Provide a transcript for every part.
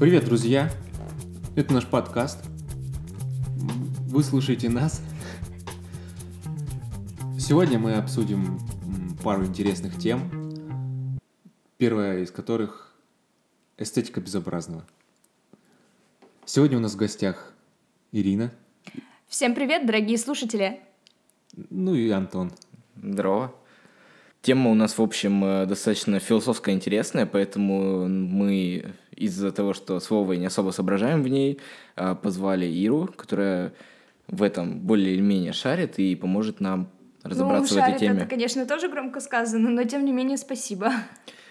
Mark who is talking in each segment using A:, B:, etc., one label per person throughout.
A: Привет, друзья! Это наш подкаст. Вы слушаете нас. Сегодня мы обсудим пару интересных тем. Первая из которых – эстетика безобразного. Сегодня у нас в гостях Ирина,
B: Всем привет, дорогие слушатели!
A: ну и Антон.
C: Здорово. Тема у нас, в общем, э, достаточно философская интересная, поэтому мы из-за того, что с Вовой не особо соображаем в ней, э, позвали Иру, которая в этом более или менее шарит и поможет нам разобраться
B: ну,
C: в этой
B: шарит
C: теме.
B: это, конечно, тоже громко сказано, но тем не менее спасибо.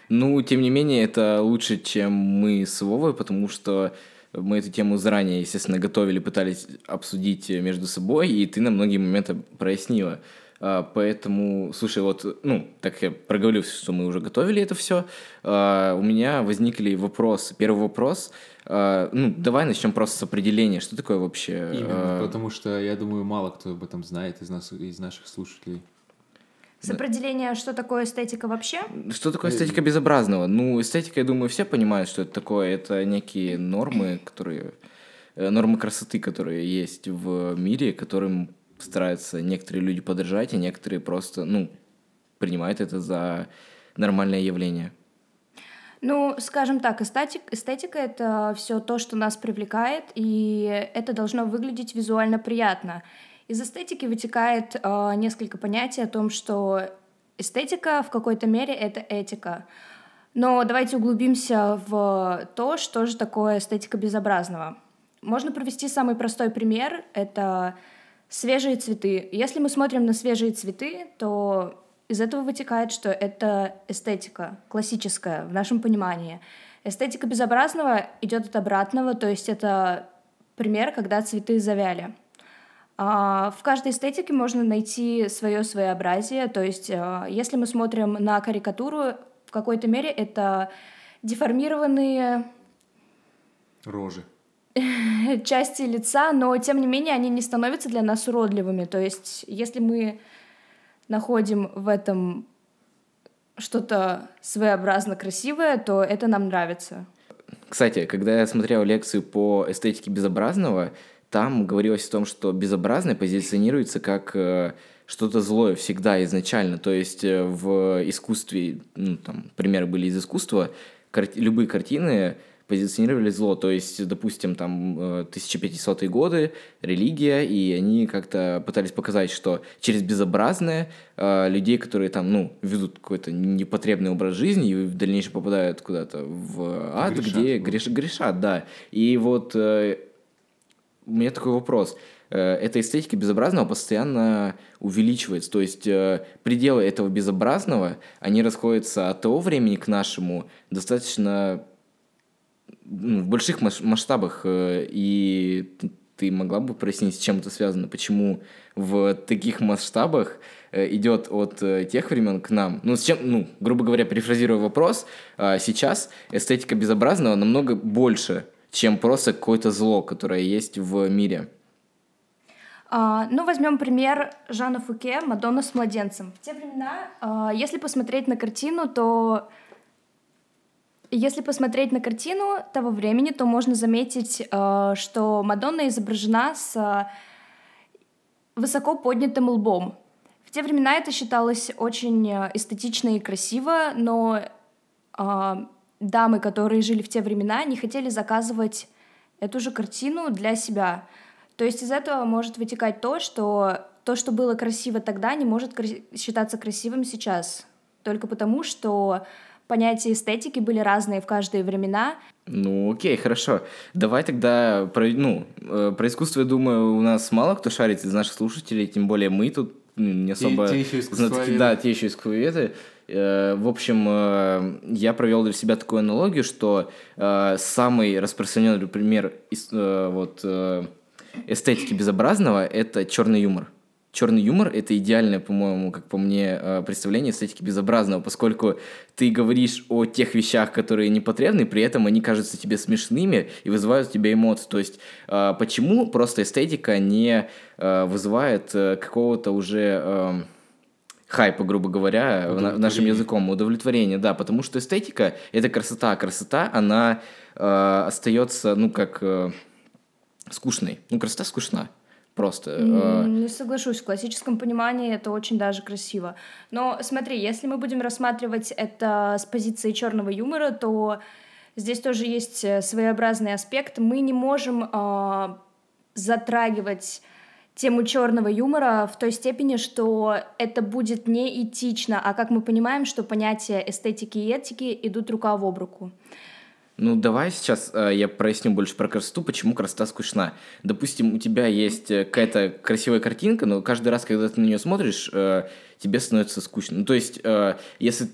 C: Ну, тем не менее, это лучше, чем мы с Вовой, потому что мы эту тему заранее, естественно, готовили, пытались обсудить между собой, и ты на многие моменты прояснила. А, Поэтому, слушай, вот, ну, так я проговорил, что мы уже готовили это все, у меня возникли вопросы. Первый вопрос, а, ну, давай начнем просто с определения. Что такое вообще?
A: Именно,
C: а,
A: потому что, я думаю, мало кто об этом знает из, нас, из наших слушателей.
B: С определения, что такое эстетика вообще?
C: Что такое эстетика безобразного? Ну, эстетика, я думаю, все понимают, что это такое. Это некие нормы, которые... э, Нормы красоты, которые есть в мире, которым стараются некоторые люди подражать, а некоторые просто, ну, принимают это за нормальное явление.
B: Ну, скажем так, эстетик, эстетика — это все то, что нас привлекает, и это должно выглядеть визуально приятно. Из эстетики вытекает э, несколько понятий о том, что эстетика в какой-то мере — это этика. Но давайте углубимся в то, что же такое эстетика безобразного. Можно провести самый простой пример — это свежие цветы. Если мы смотрим на свежие цветы, то из этого вытекает, что это эстетика классическая в нашем понимании. Эстетика безобразного идет от обратного, то есть это пример, когда цветы завяли. А, В каждой эстетике можно найти свое своеобразие, то есть а, если мы смотрим на карикатуру, в какой-то мере это деформированные
A: Рожи.
B: части лица, но тем не менее они не становятся для нас уродливыми. То есть, если мы находим в этом что-то своеобразно красивое, то это нам нравится.
C: Кстати, когда я смотрел лекцию по эстетике безобразного, там говорилось о том, что безобразное позиционируется как э, что-то злое всегда изначально. То есть э, в искусстве, ну, там, примеры были из искусства, кар- любые картины позиционировали зло. То есть, допустим, там э, 1500-е годы, религия, и они как-то пытались показать, что через безобразное э, людей, которые там, ну, ведут какой-то непотребный образ жизни и в дальнейшем попадают куда-то в ад,
A: Грешат,
C: где
A: вот.
C: греш- грешат, да. И вот э, у меня такой вопрос. Э, Эта эстетика безобразного постоянно увеличивается. То есть э, пределы этого безобразного, они расходятся от того времени к нашему достаточно ну, в больших масштабах. э, И ты могла бы прояснить, с чем это связано? Почему в таких масштабах э, идет от э, тех времен к нам? Ну, с чем, ну, грубо говоря, перефразируя вопрос, а, сейчас эстетика безобразного намного больше, чем просто какое-то зло, которое есть в мире.
B: А, ну, возьмем пример Жана Фуке «Мадонна с младенцем». В те времена, а, если посмотреть на картину, то если посмотреть на картину того времени, то можно заметить, а, что Мадонна изображена с а, высоко поднятым лбом. В те времена это считалось очень а, эстетично и красиво, но дамы, которые жили в те времена, не хотели заказывать эту же картину для себя. То есть из этого может вытекать то, что то, что было красиво тогда, не может считаться красивым сейчас. Только потому, что понятия эстетики были разные в каждые времена.
C: Ну, окей, хорошо. Давай тогда про, ну, э, про искусство, я думаю, у нас мало кто шарит из наших слушателей, тем более мы тут ну, не
A: Те-
C: особо...
A: те еще
C: знатоки.
A: искусствоведы.
C: Да, те еще искусствоведы. Э, В общем, э, я провел для себя такую аналогию, что самый распространенный пример вот, эстетики безобразного – это черный юмор. Черный юмор это идеальное, по-моему, как по мне, э, представление эстетики безобразного, поскольку ты говоришь о тех вещах, которые непотребны, при этом они кажутся тебе смешными и вызывают у тебя эмоции. То есть э, почему просто эстетика не э, вызывает какого-то уже э, хайпа, грубо говоря, нашим языком, удовлетворение, да, потому что эстетика — это красота, а красота, она э, остается, ну, как э, скучной. Ну, красота скучна. Просто. э,
B: М, Не соглашусь, в классическом понимании это очень даже красиво. Но смотри, если мы будем рассматривать это с позиции черного юмора, то здесь тоже есть э, своеобразный аспект. Мы не можем а, затрагивать тему черного юмора в той степени, что это будет неэтично, а как мы понимаем, что понятия эстетики и этики идут рука об руку.
C: Ну, давай сейчас э, я проясню больше про красоту, почему красота скучна. Допустим, у тебя есть э, какая-то красивая картинка, но каждый раз, когда ты на нее смотришь, э, тебе становится скучно. Ну, то есть, э, если,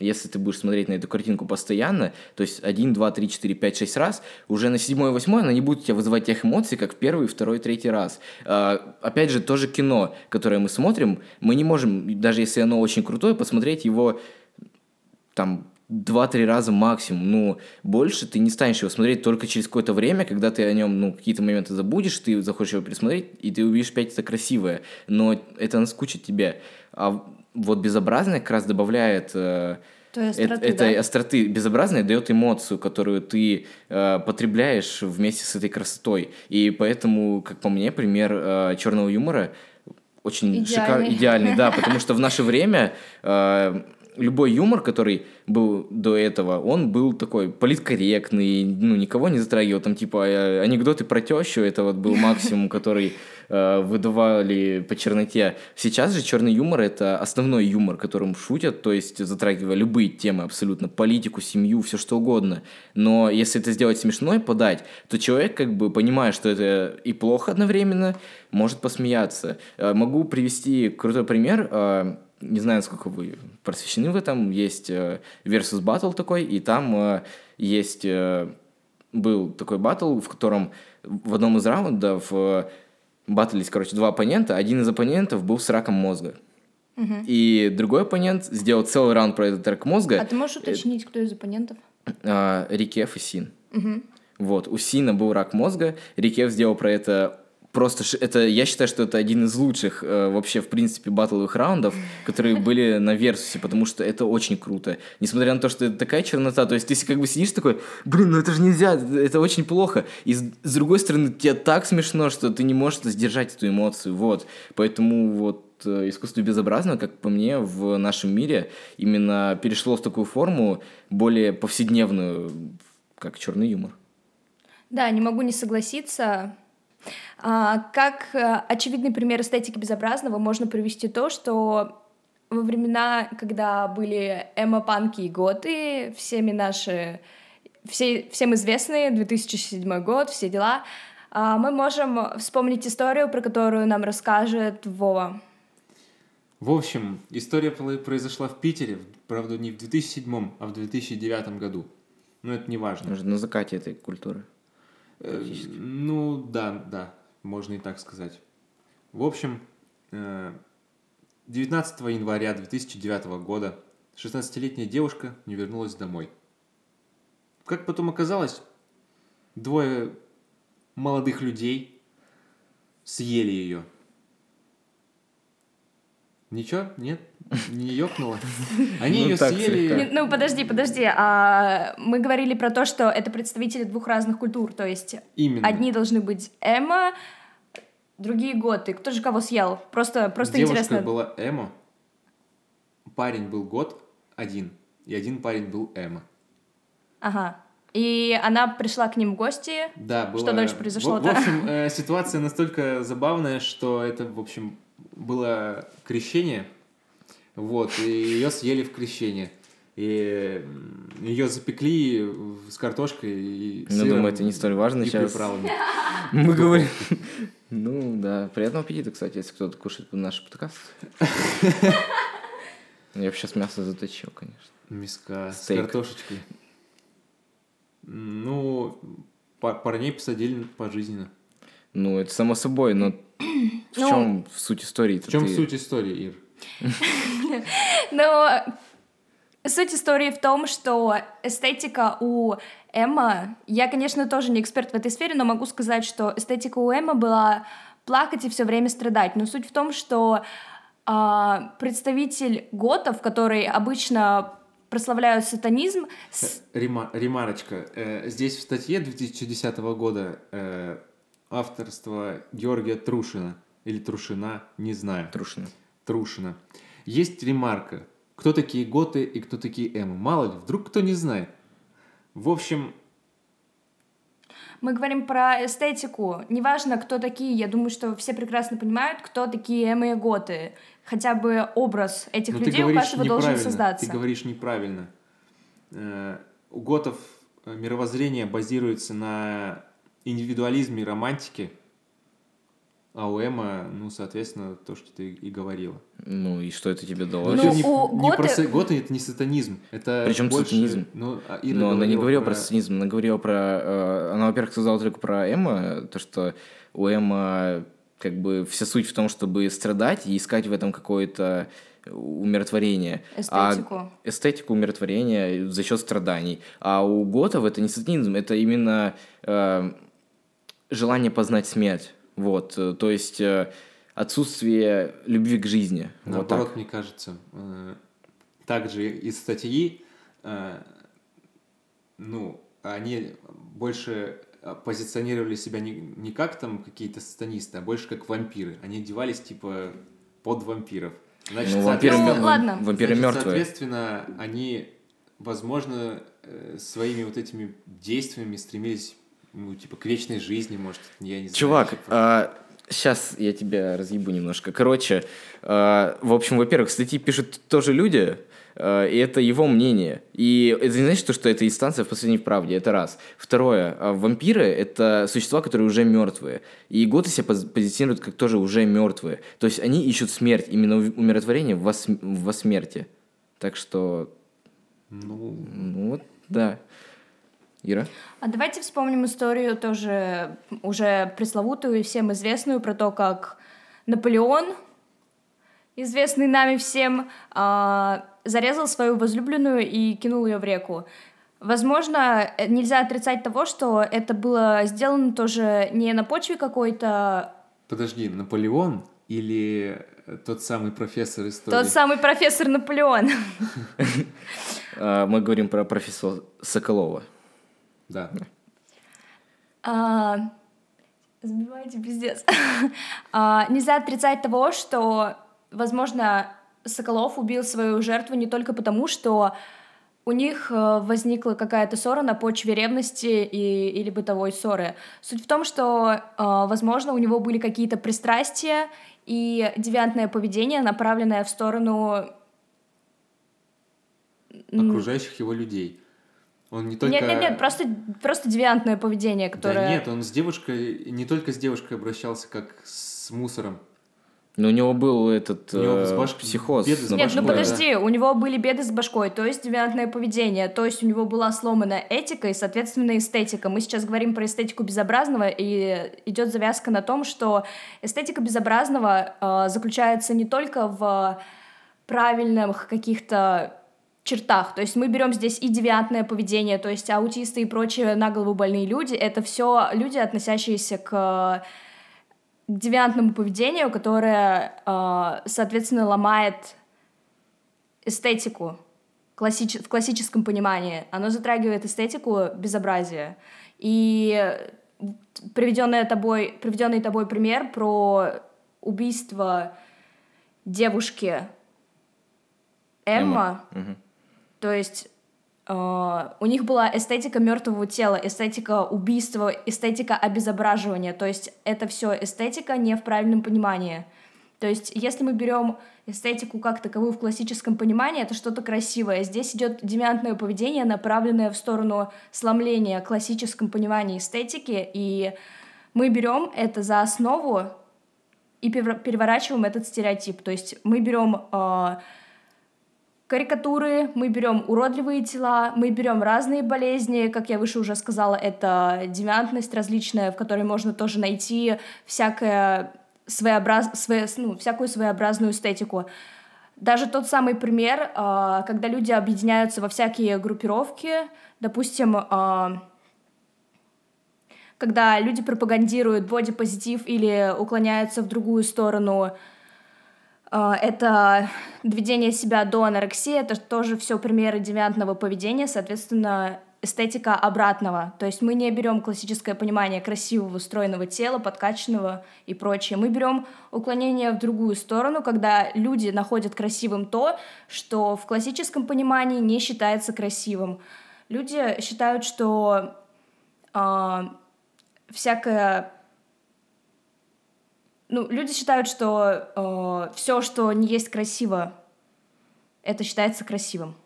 C: если ты будешь смотреть на эту картинку постоянно, то есть один, два, три, четыре, пять, шесть раз, уже на седьмой, восьмой она не будет у тебя вызывать тех эмоций, как в первый, второй, третий раз. Э, опять же, тоже кино, которое мы смотрим, мы не можем, даже если оно очень крутое, посмотреть его там два-три раза максимум. Ну, больше ты не станешь его смотреть только через какое-то время, когда ты о нем, ну, какие-то моменты забудешь, ты захочешь его пересмотреть, и ты увидишь опять это красивое. Но это наскучит тебе. А вот безобразное как раз добавляет... э,
B: Той остроты,
C: этой
B: да?
C: остроты безобразное дает эмоцию, которую ты э, потребляешь вместе с этой красотой. И поэтому, как по мне, пример э, черного юмора очень шикарный,
B: Идеальный.
C: идеальный, да, потому что в наше время э, любой юмор, который был до этого, он был такой политкорректный, ну, никого не затрагивал, там, типа, э, анекдоты про тещу, это вот был максимум, который э, выдавали по черноте. Сейчас же черный юмор — это основной юмор, которым шутят, то есть затрагивая любые темы абсолютно, политику, семью, все что угодно. Но если это сделать смешной, подать, то человек, как бы, понимая, что это и плохо одновременно, может посмеяться. Э, Могу привести крутой пример. э, Не знаю, насколько вы просвещены в этом. Есть э, Versus Battle такой, и там э, есть... э, Был такой батл, в котором в одном из раундов э, батлились, короче, два оппонента. Один из оппонентов был с раком мозга. И другой оппонент сделал целый раунд про этот рак мозга.
B: А ты можешь уточнить, кто из оппонентов?
C: а, Рикеф и Син.
B: Мгм.
C: Вот, у Сина был рак мозга, Рикеф сделал про это просто... Это, я считаю, что это один из лучших э, вообще, в принципе, батловых раундов, которые были на Версусе, потому что это очень круто. Несмотря на то, что это такая чернота, то есть ты как бы сидишь такой, блин, ну это же нельзя, это очень плохо. И с, с другой стороны, тебе так смешно, что ты не можешь сдержать эту эмоцию, вот. Поэтому вот э, искусство безобразного, как по мне, в нашем мире именно перешло в такую форму более повседневную, как черный юмор.
B: Да, не могу не согласиться. А, как э, очевидный пример эстетики безобразного можно привести то, что во времена, когда были эмо-панки и готы, всеми наши, все, всем известные, 2007 год, все дела, а, мы можем вспомнить историю, про которую нам расскажет Вова.
A: В общем, история произошла в Питере, правда, не в 2007, а в 2009 году. Но это не важно.
C: Уже на закате этой культуры.
A: Э, Ну, да, да, можно и так сказать. В общем, э, 19 января 2009 года 16-летняя девушка не вернулась домой. Как потом оказалось, двое молодых людей съели ее. Ничего? Нет? Не ёкнуло? Они
C: Ну,
A: ее
C: так
A: съели...
C: слегка.
B: Не- Ну, подожди, подожди. А мы говорили про то, что это представители двух разных культур. То есть
A: Именно.
B: одни должны быть эмо, другие готы. Кто же кого съел? Просто, просто
A: Девушка
B: интересно.
A: была эмо, парень был год один, и один парень был эмо.
B: Ага. И она пришла к ним в гости.
A: Да, было...
B: Что дальше
A: В,
B: произошло-то?
A: в общем, э, ситуация настолько забавная, что это, в общем, было крещение, вот, и ее съели в крещение. И ее запекли с картошкой и
C: Ну,
A: сыром
C: думаю, это не столь важно
A: и
C: сейчас.
A: приправами.
C: Мы говорим... Ну, да. Приятного аппетита, кстати, если кто-то кушает наш подкаст. Я бы сейчас мясо заточил, конечно.
A: Миска
C: Стейк.
A: с картошечкой. Ну, па- парней посадили пожизненно.
C: Ну, это само собой, но в
B: Ну,
C: чем суть истории?
A: В чем суть истории, Ир?
B: Но суть истории в том, что эстетика у Эмма... Я, конечно, тоже не эксперт в этой сфере, но могу сказать, что эстетика у Эмма была плакать и все время страдать. Но суть в том, что а, представитель готов, который обычно прославляют сатанизм. С...
A: Рема, ремарочка. Э, здесь в статье 2010 года э, авторство Георгия Трушина или Трушина, не знаю.
C: Трушина.
A: Трушина. Есть ремарка. Кто такие готы и кто такие эмы? Мало ли, вдруг кто не знает. В общем,
B: мы говорим про эстетику. Неважно, кто такие, я думаю, что все прекрасно понимают, кто такие эмы и готы. Хотя бы образ этих
A: Но
B: людей у каждого должен создаться.
A: Ты говоришь неправильно. Э, у готов э, мировоззрение базируется на индивидуализме и романтике, а у Эма, ну, соответственно, то, что ты и говорила.
C: Ну, и что это тебе дало?
A: Ну, не, у не готы... про готы это не сатанизм. Это
C: Причем больше... сатанизм?
A: Ну,
C: а Ира Но она не говорила про... про сатанизм, она говорила про... Э, она, во-первых, сказала только про Эма, то, что у Эма как бы вся суть в том, чтобы страдать и искать в этом какое-то умиротворение.
B: Эстетику.
C: А эстетику умиротворения за счет страданий. А у готов это не сатанизм, это именно э, желание познать смерть. Вот, э, то есть э, отсутствие любви к жизни.
A: Наоборот,
C: вот
A: мне кажется, э, также из статьи, ну, они больше позиционировали себя не, не как там какие-то сатанисты, а больше как вампиры. Они одевались типа под вампиров.
C: Значит, ну, вампиры, ну, ладно. вампиры
A: значит,
C: мертвые.
A: Соответственно, они, возможно, своими вот этими действиями стремились ну, типа, к вечной жизни, может, я не знаю.
C: Чувак, а, сейчас я тебя разъебу немножко. Короче, а, в общем, во-первых, статьи пишут тоже люди, а, и это его мнение. И это не значит, что это инстанция в последней правде, это раз. Второе, а, вампиры — это существа, которые уже мертвые. И готы себя позиционируют как тоже уже мертвые. То есть они ищут смерть, именно умиротворение в, вас, в во смерти. Так что...
A: Ну...
C: ну вот, да. Ира?
B: А давайте вспомним историю тоже уже пресловутую и всем известную про то, как Наполеон, известный нами всем, а, зарезал свою возлюбленную и кинул ее в реку. Возможно, нельзя отрицать того, что это было сделано тоже не на почве какой-то...
A: Подожди, Наполеон или тот самый профессор истории?
B: Тот самый профессор Наполеон.
C: А, мы говорим про профессора Соколова.
A: Да.
B: А, сбиваете пиздец. а, нельзя отрицать того, что, возможно, Соколов убил свою жертву не только потому, что у них э, возникла какая-то ссора на почве ревности и, или бытовой ссоры. Суть в том, что, э, возможно, у него были какие-то пристрастия и девиантное поведение, направленное в сторону
A: окружающих его людей. Он не только...
B: Нет, нет, нет, просто, просто девиантное поведение, которое...
A: Да нет, он с девушкой, не только с девушкой обращался, как с мусором.
C: Но у него был этот у него э, баш... психоз.
B: Беды с Нет, башкой, ну подожди, да. у него были беды с башкой, то есть девиантное поведение, то есть у него была сломана этика и, соответственно, эстетика. Мы сейчас говорим про эстетику безобразного, и идет завязка на том, что эстетика безобразного э, заключается не только в правильных каких-то чертах. То есть мы берем здесь и девиантное поведение, то есть аутисты и прочие на голову больные люди, это все люди, относящиеся к, к девиантному поведению, которое, э, соответственно, ломает эстетику в классическом понимании. Оно затрагивает эстетику безобразия. И приведенный тобой, приведенный тобой пример про убийство девушки Эмма,
C: Эмма. Угу.
B: То есть Uh, у них была эстетика мертвого тела, эстетика убийства, эстетика обезображивания. То есть это все эстетика не в правильном понимании. То есть если мы берем эстетику как таковую в классическом понимании, это что-то красивое. Здесь идет девиантное поведение, направленное в сторону сломления классическом понимании эстетики, и мы берем это за основу и переворачиваем этот стереотип. То есть мы берем uh, карикатуры, мы берем уродливые тела, мы берем разные болезни, как я выше уже сказала, это девиантность различная, в которой можно тоже найти всякое своеобраз... свое... ну, всякую своеобразную эстетику. Даже тот самый пример, а, когда люди объединяются во всякие группировки, допустим, а, когда люди пропагандируют бодипозитив или уклоняются в другую сторону, это доведение себя до анорексии, это тоже все примеры девиантного поведения, соответственно, эстетика обратного. То есть мы не берем классическое понимание красивого, стройного тела, подкачанного и прочее. Мы берем уклонение в другую сторону, когда люди находят красивым то, что в классическом понимании не считается красивым. Люди считают, что э, всякое ну, люди считают, что э, все, что не есть красиво, это считается красивым.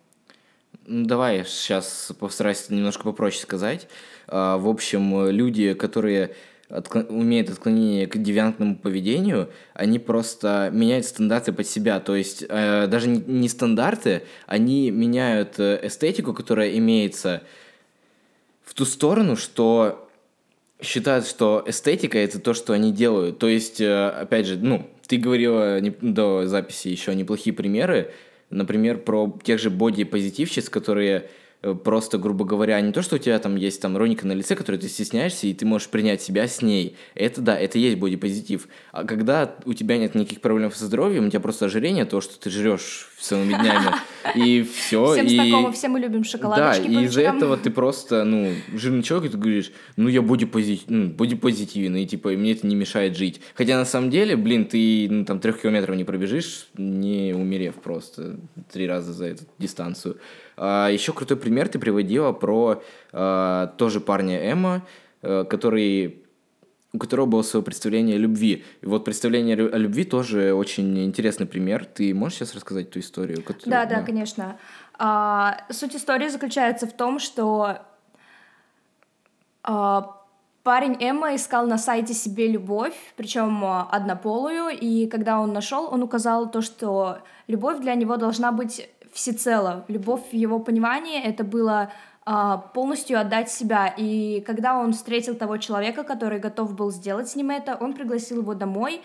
C: Ну, давай сейчас постараюсь немножко попроще сказать. А, в общем, люди, которые отклон... умеют отклонение к девиантному поведению, они просто меняют стандарты под себя. То есть э, даже не, не стандарты, они меняют э, эстетику, которая имеется в ту сторону, что считают, что эстетика это то, что они делают. То есть, э, опять же, ну, ты говорила до записи еще неплохие примеры, например, про тех же боди-позитивщиц, которые просто, грубо говоря, не то, что у тебя там есть там роника на лице, которой ты стесняешься, и ты можешь принять себя с ней. Это да, это есть бодипозитив. А когда у тебя нет никаких проблем со здоровьем, у тебя просто ожирение, то, что ты жрешь целыми днями, и все.
B: Всем
C: и...
B: знакомо, все мы любим шоколадочки
C: Да, и из-за этого ты просто, ну, жирный человек, и ты говоришь, ну, я бодипозитив, ну, бодипозитивный, и, типа, и мне это не мешает жить. Хотя на самом деле, блин, ты, ну, там, трех километров не пробежишь, не умерев просто три раза за эту дистанцию. А, еще крутой пример ты приводила про а, тоже парня Эмма, а, который у которого было свое представление о любви. И вот представление о любви тоже очень интересный пример. Ты можешь сейчас рассказать ту историю?
B: Которую, да, да, да, конечно. А, суть истории заключается в том, что а, парень Эмма искал на сайте себе любовь, причем однополую, и когда он нашел, он указал то, что любовь для него должна быть всецело. Любовь в его понимании это было а, полностью отдать себя. И когда он встретил того человека, который готов был сделать с ним это, он пригласил его домой.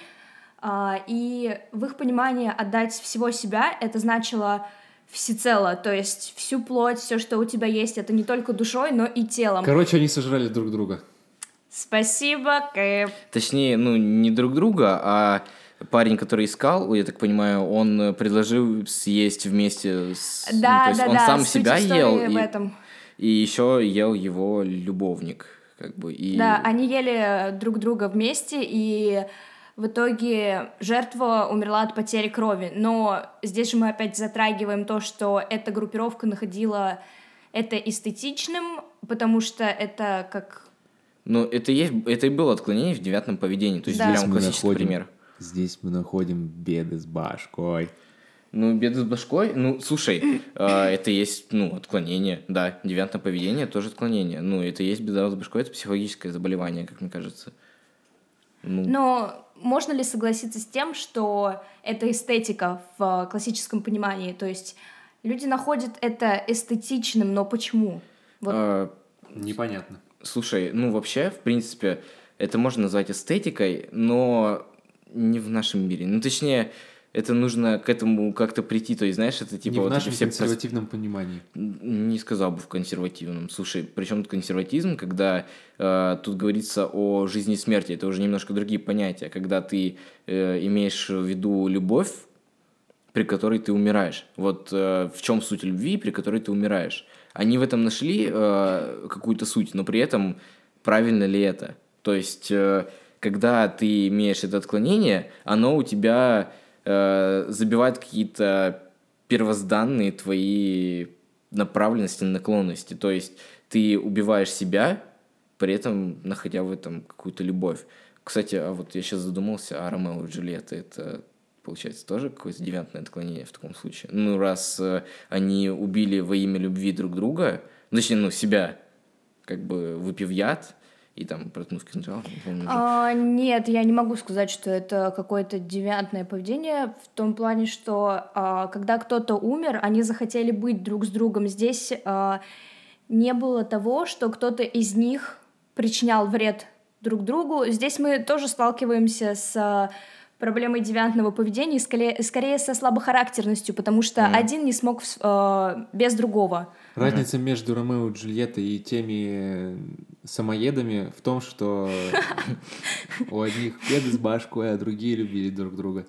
B: А, и в их понимании отдать всего себя это значило всецело, то есть всю плоть, все, что у тебя есть, это не только душой, но и телом.
A: Короче, они сожрали друг друга.
B: Спасибо, Кэп.
C: Точнее, ну, не друг друга, а парень, который искал, я так понимаю, он предложил съесть вместе с... Да, ну, то есть да, он да, сам себя ел. И, в этом. и еще ел его любовник. Как бы, и...
B: Да, они ели друг друга вместе, и в итоге жертва умерла от потери крови. Но здесь же мы опять затрагиваем то, что эта группировка находила это эстетичным, потому что это как...
C: Ну, это, есть, это и было отклонение в девятом поведении. То есть да. берем классический
A: находим, пример. Здесь мы находим беды с башкой.
C: Ну, беды с башкой, ну, слушай, э, это есть, ну, отклонение, да, девиантное поведение тоже отклонение. Ну, это есть беда с башкой, это психологическое заболевание, как мне кажется.
B: Ну. Но можно ли согласиться с тем, что это эстетика в классическом понимании? То есть люди находят это эстетичным, но почему?
A: Вот. А, Непонятно.
C: Слушай, ну вообще, в принципе, это можно назвать эстетикой, но не в нашем мире. Ну, точнее, это нужно к этому как-то прийти, то есть, знаешь, это типа...
A: Не
C: вот
A: в нашем все консервативном понимании.
C: Не сказал бы в консервативном. Слушай, причем тут консерватизм, когда э, тут говорится о жизни и смерти, это уже немножко другие понятия, когда ты э, имеешь в виду любовь, при которой ты умираешь. Вот э, в чем суть любви, при которой ты умираешь. Они в этом нашли э, какую-то суть, но при этом правильно ли это? То есть... Э, когда ты имеешь это отклонение, оно у тебя э, забивает какие-то первозданные твои направленности, наклонности. То есть ты убиваешь себя, при этом находя в этом какую-то любовь. Кстати, а вот я сейчас задумался, а Ромео и Джульетта это получается тоже какое-то девиантное отклонение в таком случае. Ну, раз э, они убили во имя любви друг друга, ну, точнее, ну, себя, как бы выпив яд, и там проткнув кинжал.
B: А, нет, я не могу сказать, что это какое-то девиантное поведение в том плане, что а, когда кто-то умер, они захотели быть друг с другом. Здесь а, не было того, что кто-то из них причинял вред друг другу. Здесь мы тоже сталкиваемся с а, проблемой девиантного поведения, скорее, скорее со слабохарактерностью, потому что mm. один не смог э, без другого.
A: Разница mm. между Ромео и Джульеттой и теми самоедами в том, что у одних беды с башкой, а другие любили друг друга.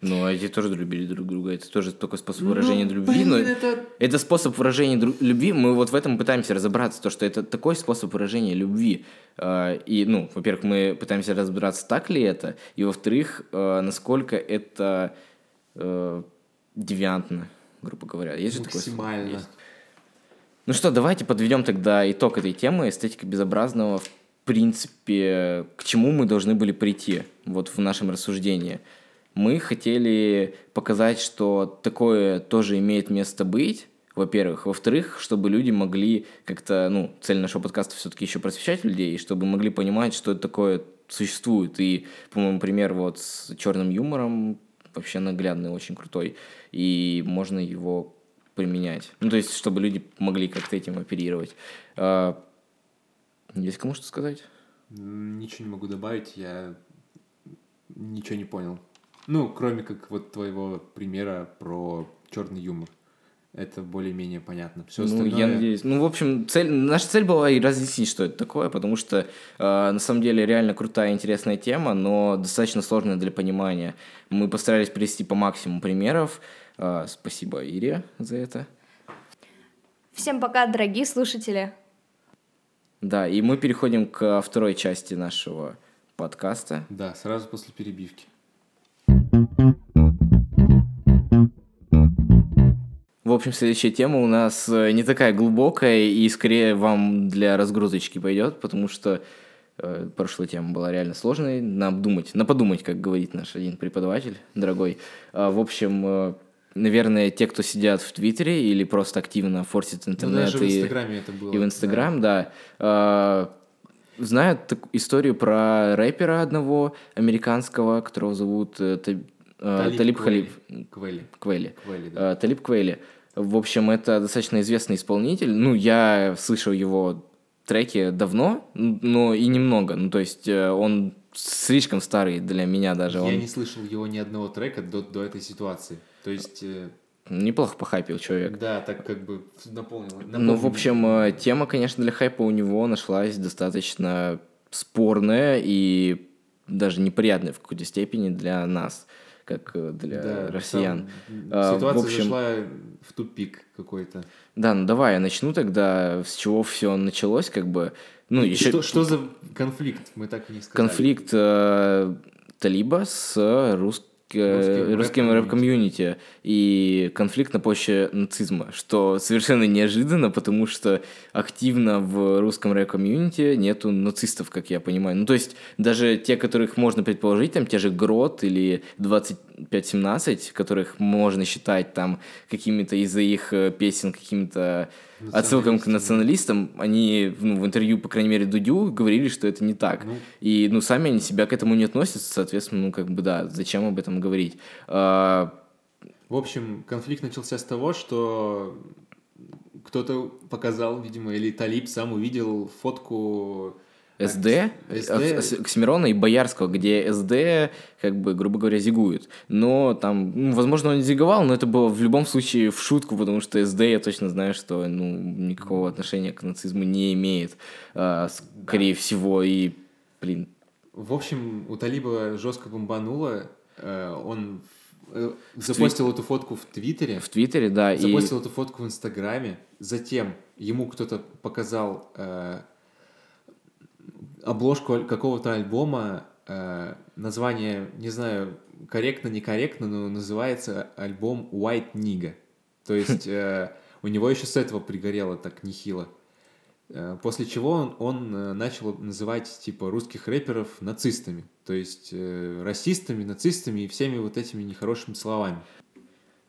C: Ну, а эти тоже любили друг друга. Это тоже только способ
A: Ну,
C: выражения любви.
A: блин,
C: но
A: это-
C: это способ выражения дру- любви. Мы вот в этом пытаемся разобраться, то, что это такой способ выражения любви. А, И, ну, во-первых, мы пытаемся разобраться, так ли это, и, во-вторых, а, насколько это э, девиантно, грубо говоря. Есть же такое?
A: Максимально.
C: Есть. Ну что, давайте подведем тогда итог этой темы эстетика безобразного. В принципе, к чему мы должны были прийти вот в нашем рассуждении. Мы хотели показать, что такое тоже имеет место быть, во-первых. Во-вторых, чтобы люди могли как-то, ну, цель нашего подкаста все-таки еще просвещать людей, чтобы могли понимать, что это такое существует. И, по-моему, пример вот с черным юмором вообще наглядный, очень крутой. И можно его применять. Ну, то есть, чтобы люди могли как-то этим оперировать. А, Есть кому что сказать?
A: Ничего не могу добавить, я ничего не понял. Ну, кроме как вот твоего примера про черный юмор. Это более-менее понятно. Все
C: ну,
A: остальное...
C: я надеюсь. Ну, в общем, цель, наша цель была и разъяснить, что это такое, потому что э, на самом деле реально крутая, интересная тема, но достаточно сложная для понимания. Мы постарались привести по максимуму примеров. Э, спасибо Ире за это.
B: Всем пока, дорогие слушатели.
C: Да, и мы переходим к второй части нашего подкаста.
A: Да, сразу после перебивки.
C: В общем, следующая тема у нас э, не такая глубокая и скорее вам для разгрузочки пойдет, потому что э, прошлая тема была реально сложной. На обдумать, на подумать, как говорит наш один преподаватель, дорогой. А, в общем, э, наверное, те, кто сидят в Твиттере или просто активно форсят
A: Ну,
C: интернет
A: даже в
C: и,
A: Инстаграме это было.
C: и в Инстаграм, да, а, знают так- историю про рэпера одного американского, которого зовут э, э, Талиб
A: Квели.
C: Халиб
A: Квели.
C: Квели.
A: Квели, да.
C: Э, Талиб Квейли. В общем, это достаточно известный исполнитель. Ну, я слышал его треки давно, но и немного. Ну, то есть э, он слишком старый для меня даже.
A: Я
C: Он
A: не слышал его ни одного трека до, до этой ситуации. То есть, э,
C: неплохо похайпил человек.
A: да, так как бы наполнил.
C: Ну, в
A: наполнил.
C: общем, э, тема, конечно, для хайпа у него нашлась достаточно спорная и даже неприятная в какой-то степени для нас, как э, для
A: Да,
C: россиян. А, в
A: Ситуация
C: общем-
A: зашла в тупик какой-то.
C: Да, ну давай я начну тогда, с чего все началось, как бы. Ну, еще
A: Что, что за конфликт? Мы так и не сказали.
C: конфликт э, Талиба с рус- э,
A: Русским
C: русским рэп-комьюнити и конфликт на почве нацизма, что совершенно неожиданно, потому что активно в русском рэп-комьюнити нету нацистов, как я понимаю. Ну, то есть даже те, которых можно предположить, там те же Грот или 2517, которых можно считать там какими-то из-за их э, песен какими-то отсылкам к националистам, они ну, в интервью, по крайней мере, Дудю говорили, что это не так.
A: Ну.
C: И, ну, сами они себя к этому не относятся, соответственно, ну, как бы, да, зачем об этом говорить? А,
A: В общем, конфликт начался с того, что кто-то показал, видимо, или Талиб сам увидел фотку
C: СД,
A: СД.
C: Окс- Оксимирона и Боярского, где СД, как бы, грубо говоря, зигует. Но там, ну, возможно, он зиговал, но это было в любом случае в шутку, потому что СД, я точно знаю, что, ну, никакого отношения к нацизму не имеет, а, скорее всего, и, блин,
A: В общем, у Талиба жестко бомбануло. э, Он э, запостил эту фотку в Твиттере,
C: в Твиттере, да, и...
A: запостил эту фотку в Инстаграме. Затем ему кто-то показал э, обложку какого-то альбома. э, Название, не знаю, корректно, некорректно, но называется альбом White Nigga. То есть э, у него еще с этого пригорело так нехило. Э, После чего он, он э, начал называть типа русских рэперов нацистами, то есть э, расистами, нацистами и всеми вот этими нехорошими словами.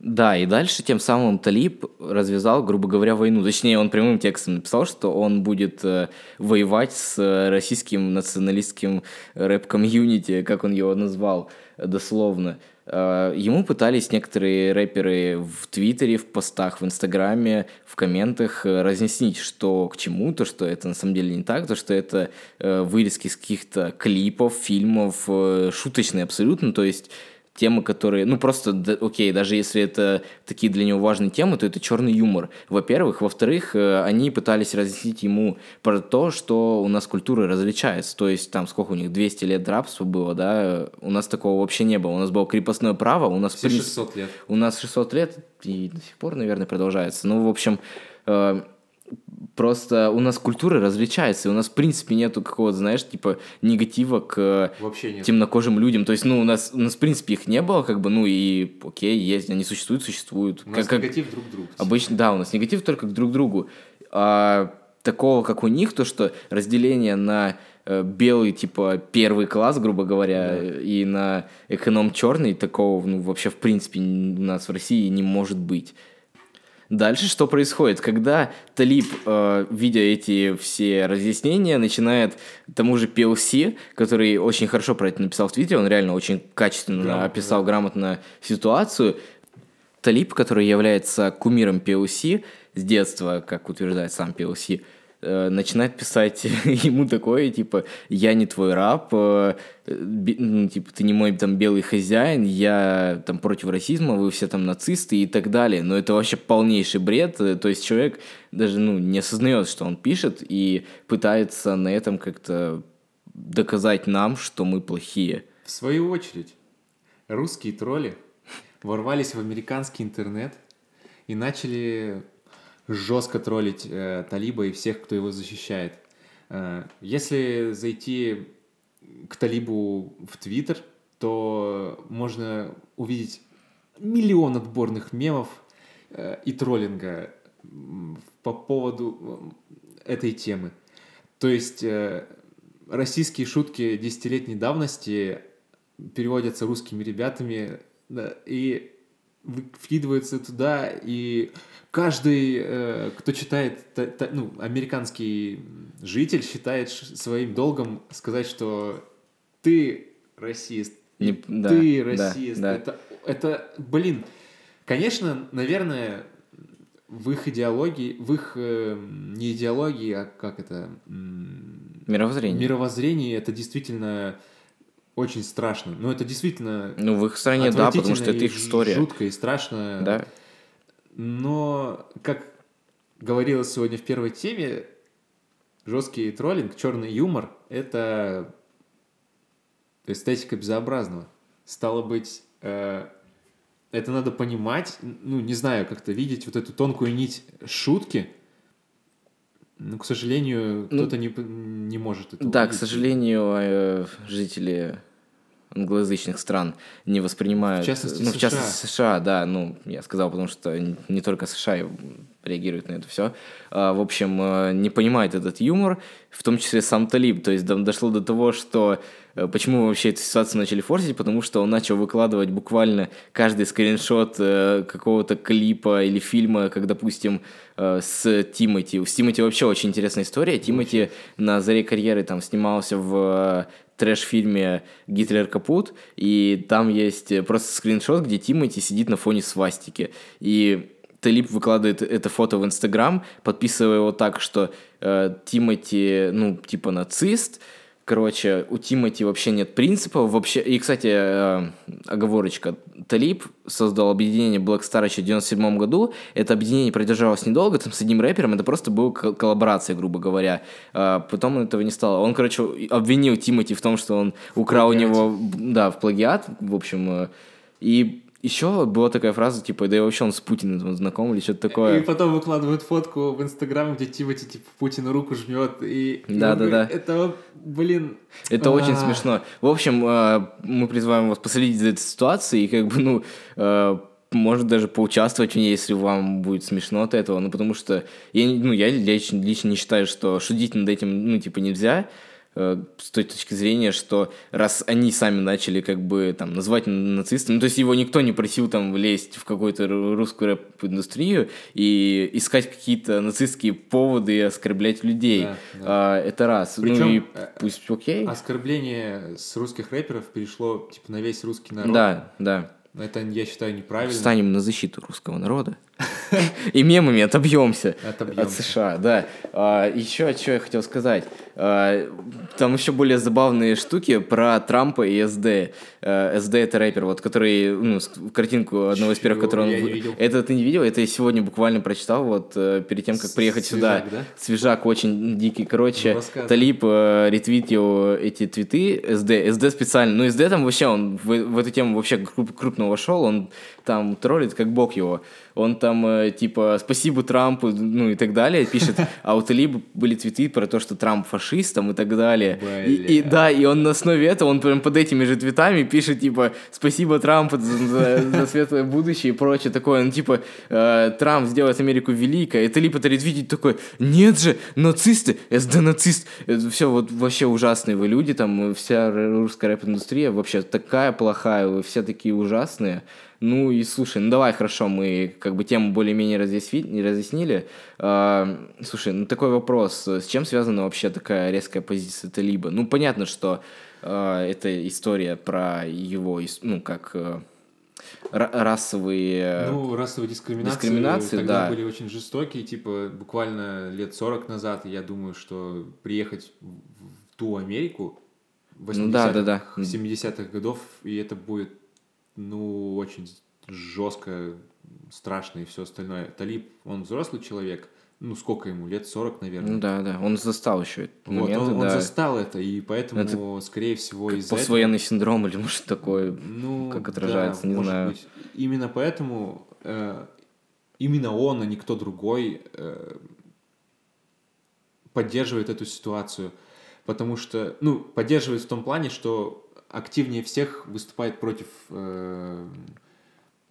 C: Да, и дальше тем самым Талиб развязал, грубо говоря, войну. Точнее, он прямым текстом написал, что он будет э, воевать с э, российским националистским рэп-комьюнити, как он его назвал дословно. Э, ему пытались некоторые рэперы в Твиттере, в постах, в Инстаграме, в комментах э, разъяснить, что к чему, то, что это на самом деле не так, то, что это э, вырезки из каких-то клипов, фильмов, э, шуточные абсолютно, то есть темы, которые, ну просто, да, окей, даже если это такие для него важные темы, то это черный юмор. Во-первых, во-вторых, э, они пытались разъяснить ему про то, что у нас культура различается. То есть там сколько у них 200 лет рабства было, да? У нас такого вообще не было. У нас было крепостное право, у нас
A: Все
C: принцип-
A: 600 лет.
C: у нас 600 лет и до сих пор, наверное, продолжается. Ну, в общем, э, просто у нас культура различается, и у нас, в принципе, нету какого-то, знаешь, типа негатива к
A: Вообще нет.
C: темнокожим людям. То есть, ну, у нас, у нас, в принципе, их не было, как бы, ну, и окей, есть, они существуют, существуют.
A: У нас
C: Как- как-
A: негатив друг к другу.
C: Обычно, да, у нас негатив только к друг другу. А такого, как у них, то, что разделение на э, белый, типа, первый класс, грубо говоря, и на эконом черный, такого, ну, вообще, в принципе, у нас в России не может быть. Дальше что происходит? Когда Талиб, э, видя эти все разъяснения, начинает тому же PLC, который очень хорошо про это написал в Твиттере, он реально очень качественно
A: Грамотно,
C: описал грамотно ситуацию, Талиб, который является кумиром PLC с детства, как утверждает сам PLC, начинает писать ему такое, типа, я не твой раб, э, ну, типа, ты не мой там белый хозяин, я там против расизма, вы все там нацисты и так далее. Но это вообще полнейший бред, э, то есть человек даже, ну, не осознает, что он пишет и пытается на этом как-то доказать нам, что мы плохие.
A: В свою очередь, русские тролли ворвались в американский интернет и начали жестко троллить э, Талиба и всех, кто его защищает. Э, если зайти к Талибу в Твиттер, то можно увидеть миллион отборных мемов э, и троллинга по поводу э, этой темы. То есть э, российские шутки десятилетней давности переводятся русскими ребятами да, и вкидываются туда, и каждый, э, кто читает, та- та- ну, американский житель считает своим долгом сказать, что ты расист,
C: Не- да,
A: ты
C: да,
A: расист.
C: да.
A: Это, это, блин, конечно, наверное, в их идеологии, в их э, не идеологии, а как это,
C: Мировоззрение.
A: мировоззрении это действительно очень страшно. Но это действительно
C: Ну, в их стране, да, потому что это их история.
A: Жутко и страшно.
C: Да.
A: Но, как говорилось сегодня в первой теме, жесткий троллинг, черный юмор — это эстетика безобразного. Стало быть, э, это надо понимать, ну, не знаю, как-то видеть вот эту тонкую нить шутки. Ну, к сожалению,
C: Ну,
A: кто-то не, не может это
C: Да, к
A: увидеть.
C: сожалению, э, жители англоязычных стран не воспринимают...
A: В частности,
C: ну, в
A: США.
C: частности, США, да, ну, я сказал, потому что не только США реагируют на это все. в общем, э, не понимает этот юмор, в том числе сам Талиб. То есть до- дошло до того, что почему мы вообще эту ситуацию начали форсить, потому что он начал выкладывать буквально каждый скриншот э, какого-то клипа или фильма, как, допустим, э, с Тимати. С Тимати вообще очень интересная история. Тимати на заре карьеры там снимался в э, трэш-фильме «Гитлер капут», и там есть э, просто скриншот, где Тимати сидит на фоне свастики. И Талиб выкладывает это фото в Инстаграм, подписывая его так, что э, Тимати, ну, типа нацист, Короче, у Тимати вообще нет принципов. Вообще... И, кстати, э, оговорочка. Талиб создал объединение Black Star еще в 97 году. Это объединение продержалось недолго, там с одним рэпером. Это просто была кол- коллаборация, грубо говоря. А потом этого не стало. Он, короче, обвинил Тимати в том, что он украл у него... Да, в плагиат, в общем. э, И еще была такая фраза, типа, да и вообще он с Путиным знаком или что-то такое.
A: И потом выкладывают фотку в Инстаграм, где Тимати, типа, Путину руку жмет. И, и
C: Да,
A: он
C: да, да.
A: Это, блин...
C: Это очень
A: а,
C: смешно. В общем, э, мы призываем вас последить за этой ситуацией и как бы, ну, э, может даже поучаствовать в ней, если вам будет смешно от этого, ну, потому что я, ну, я лично, лично не считаю, что шутить над этим, ну, типа, нельзя, с той точки зрения, что раз они сами начали как бы там назвать нацистом, ну, то есть его никто не просил там влезть в какую-то ру- русскую рэп-индустрию и искать какие-то нацистские поводы и оскорблять людей.
A: Да, да.
C: А, это раз. ну
A: Причем,
C: и
A: э,
C: пусть окей.
A: Оскорбление с русских рэперов перешло, типа, на весь русский народ.
C: Да, да.
A: Это, я считаю, неправильно.
C: Встанем на защиту русского народа. И мемами отобьемся от. США, да. А, еще что я хотел сказать. А, там еще более забавные штуки про Трампа и СД. А, СД это рэпер, вот, который, ну, картинку одного из первых, который он...
A: Я.
C: Это ты не видел? Это я сегодня буквально прочитал, вот, э, перед тем, как приехать сюда.
A: свежак, да?
C: Свежак очень дикий. Короче,
A: Ну.
C: Талиб э, ретвитил эти твиты СД. СД специально. Ну, СД там вообще, он в, в эту тему вообще круп- крупно вошел. Он там троллит, как бог его. Он там, э, типа, спасибо Трампу, ну и так далее, пишет. А у Талиба были твиты про то, что Трамп фашист там и так далее. И, и да, и он на основе этого, он прям под этими же твитами пишет, типа, спасибо Трампу за, за- светлое будущее и прочее такое. Ну, типа, э, Трамп сделает Америку великой. И Талиб это ретвитит такой, нет же, нацисты, СД нацист. Это все вот вообще ужасные вы люди, там вся русская рэп-индустрия вообще такая плохая, вы все такие ужасные. Ну и слушай, ну давай, хорошо, мы как бы тему более-менее разъясни- разъяснили. А, слушай, ну такой вопрос, с чем связана вообще такая резкая позиция Талиба? Ну понятно, что а, это история про его, ну как э, ра- расовые...
A: Ну, расовые дискриминации,
C: Дискриминации,
A: тогда
C: да.
A: были очень жестокие, типа буквально лет 40 назад, я думаю, что приехать в, в ту Америку 80-х,
C: Ну да, да, да.
A: 70-х годов, и это будет, ну, очень жестко, страшно и все остальное. Талиб, он взрослый человек, ну, сколько ему, лет 40, наверное.
C: Ну да, да, он застал еще эти
A: Вот, он, он
C: да.
A: застал это, и поэтому, скорее всего, из-за этого...
C: Поствоенный синдром или может такое.
A: Ну,
C: как отражается, не
A: может
C: знаю.
A: быть. Именно поэтому э, именно он, а не кто другой э, поддерживает эту ситуацию. Потому что, ну, поддерживает в том плане, что активнее всех выступает против э,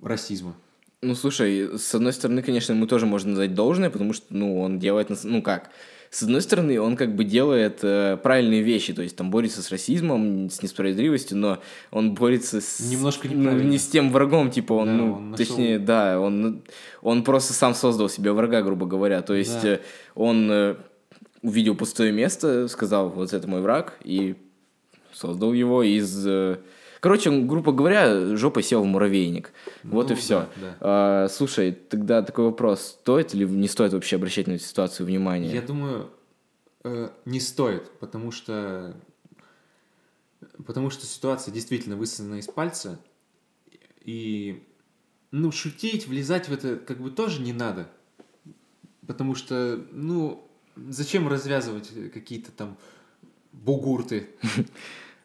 A: расизма.
C: Ну, слушай, с одной стороны, конечно, ему тоже можно дать должное, потому что, ну, он делает, ну, как, с одной стороны, он как бы делает э, правильные вещи, то есть там борется с расизмом, с несправедливостью, но он борется с...
A: Немножко
C: ну, не с тем врагом, типа, он,
A: Да,
C: ну,
A: он нашел-
C: точнее, да, он, он просто сам создал себе врага, грубо говоря, то есть
A: Да.
C: э, он э, увидел пустое место, сказал, вот это мой враг, и создал его из... э, Короче, грубо говоря, жопой сел в муравейник. Вот
A: Ну
C: и все.
A: да, да.
C: А, слушай, тогда такой вопрос. Стоит или не стоит вообще обращать на эту ситуацию внимание?
A: Я думаю, э, не стоит, потому что потому что ситуация действительно высосана из пальца, и ну шутить, влезать в это как бы тоже не надо, потому что ну зачем развязывать какие-то там бугурты?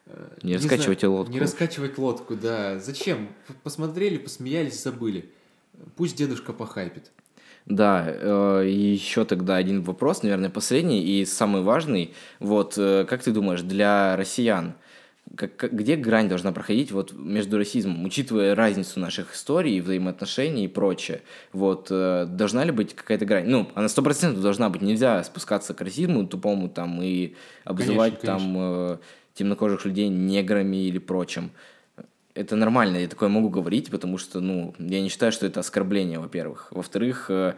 A: Э,
C: Не раскачивайте
A: знаю,
C: лодку.
A: Не раскачивать лодку, да. Зачем? Посмотрели, посмеялись, забыли. Пусть дедушка похайпит.
C: Да, э, и еще тогда один вопрос, наверное, последний и самый важный. Вот, э, как ты думаешь, для россиян, как, где грань должна проходить вот между расизмом, учитывая разницу наших историй, взаимоотношений и прочее? Вот, э, должна ли быть какая-то грань? Ну, она сто процентов должна быть. Нельзя спускаться к расизму тупому там и обзывать
A: Конечно,
C: там э, темнокожих людей неграми или прочим. Это нормально, я такое могу говорить, потому что, ну, я не считаю, что это оскорбление, во-первых. Во-вторых, э,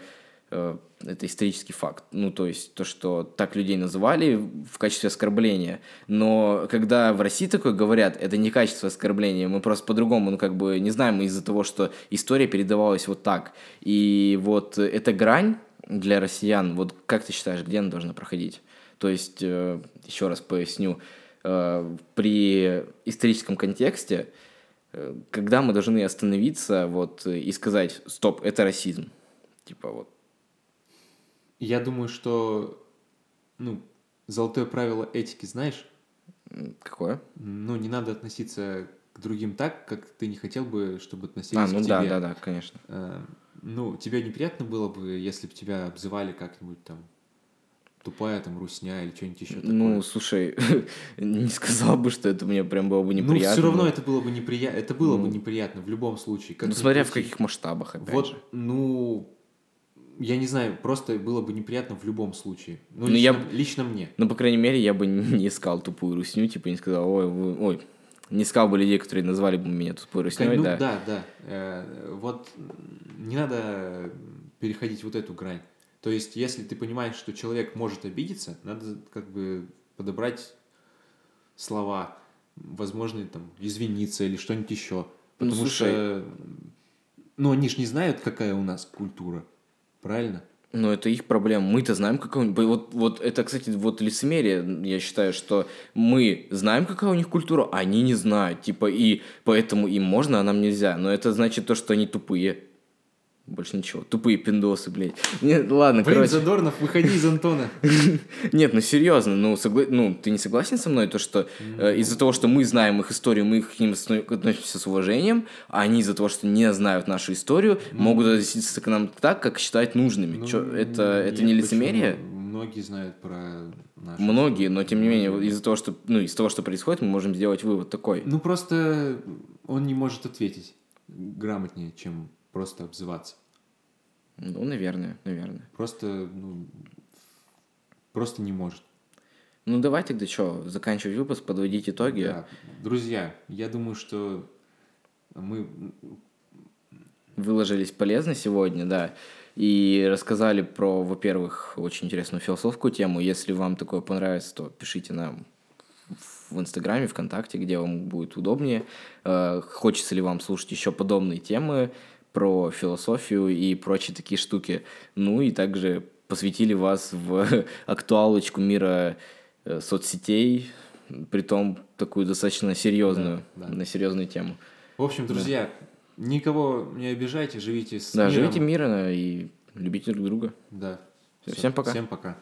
C: э, это исторический факт. Ну, то есть то, что так людей называли в качестве оскорбления. Но когда в России такое говорят, это не качество оскорбления, мы просто по-другому, ну, как бы не знаем из-за того, что история передавалась вот так. И вот эта грань для россиян, вот как ты считаешь, где она должна проходить? То есть, э, еще раз поясню, при историческом контексте, э, когда мы должны остановиться вот, э, и сказать, стоп, это расизм. Типа вот.
A: Я думаю, что ну, золотое правило этики, знаешь,
C: Какое?
A: ну, не надо относиться к другим так, как ты не хотел бы, чтобы относились
C: А,
A: к
C: ну
A: тебе.
C: да, да, да, конечно.
A: Э, ну, тебе неприятно было бы, если бы тебя обзывали как-нибудь там тупая там русня или что-нибудь еще такое?
C: Ну, слушай, не сказал бы, что это мне прям было бы
A: ну,
C: неприятно.
A: все равно
C: но-
A: это было бы неприятно. Это было бы
C: Ну.
A: неприятно в любом случае. как
C: Ну, смотря в каких масштабах, опять
A: Вот,
C: же.
A: ну, я не знаю, просто было бы неприятно в любом случае. Ну,
C: Ну,
A: лично,
C: я-
A: лично мне.
C: Ну, по крайней мере, я бы не искал тупую русню, типа не сказал, ой, вы- ой, не искал бы людей, которые назвали бы меня тупой русней,
A: ну,
C: да.
A: да, да. Э, вот не надо переходить вот эту грань. То есть, если ты понимаешь, что человек может обидеться, надо как бы подобрать слова, возможно, там, извиниться или что-нибудь еще.
C: Ну,
A: Потому
C: слушай.
A: что, ну, они же не знают, какая у нас культура. Правильно?
C: Но это их проблема. Мы-то знаем, какая у них... Вот, вот это, кстати, вот лицемерие, я считаю, что мы знаем, какая у них культура, а они не знают. Типа, и поэтому им можно, а нам нельзя. Но это значит то, что они тупые. Больше ничего. Тупые пиндосы, блядь. Нет, ладно,
A: Блин,
C: короче.
A: Задорнов, выходи из Антона.
C: Нет, ну серьезно, ну, согла... ну ты не согласен со мной, то, что э, из-за того, что мы знаем их историю, мы к ним относимся с уважением, а они из-за того, что не знают нашу историю, могут относиться к нам так, как считают нужными.
A: Ну,
C: Чё, это, это не лицемерие?
A: Многие знают про нашу
C: Многие, но тем не менее, из-за того, что, ну, из того, что происходит, мы можем сделать вывод такой.
A: Ну, просто он не может ответить грамотнее, чем просто обзываться.
C: Ну, наверное, наверное.
A: Просто, ну, просто не может.
C: Ну, давай тогда что, заканчивать выпуск, подводить итоги.
A: Да. Друзья, я думаю, что мы...
C: выложились полезно сегодня, да, и рассказали про, во-первых, очень интересную философскую тему. Если вам такое понравится, то пишите нам в Инстаграме, ВКонтакте, где вам будет удобнее. Э, Хочется ли вам слушать еще подобные темы про философию и прочие такие штуки. Ну и также посвятили вас в актуалочку мира э, соцсетей, притом такую достаточно серьезную,
A: Да, да.
C: на серьезную тему.
A: В общем, друзья, никого не обижайте, живите с
C: Да,
A: миром.
C: живите мирно и любите друг друга.
A: Да.
C: Всем пока.
A: Всем пока.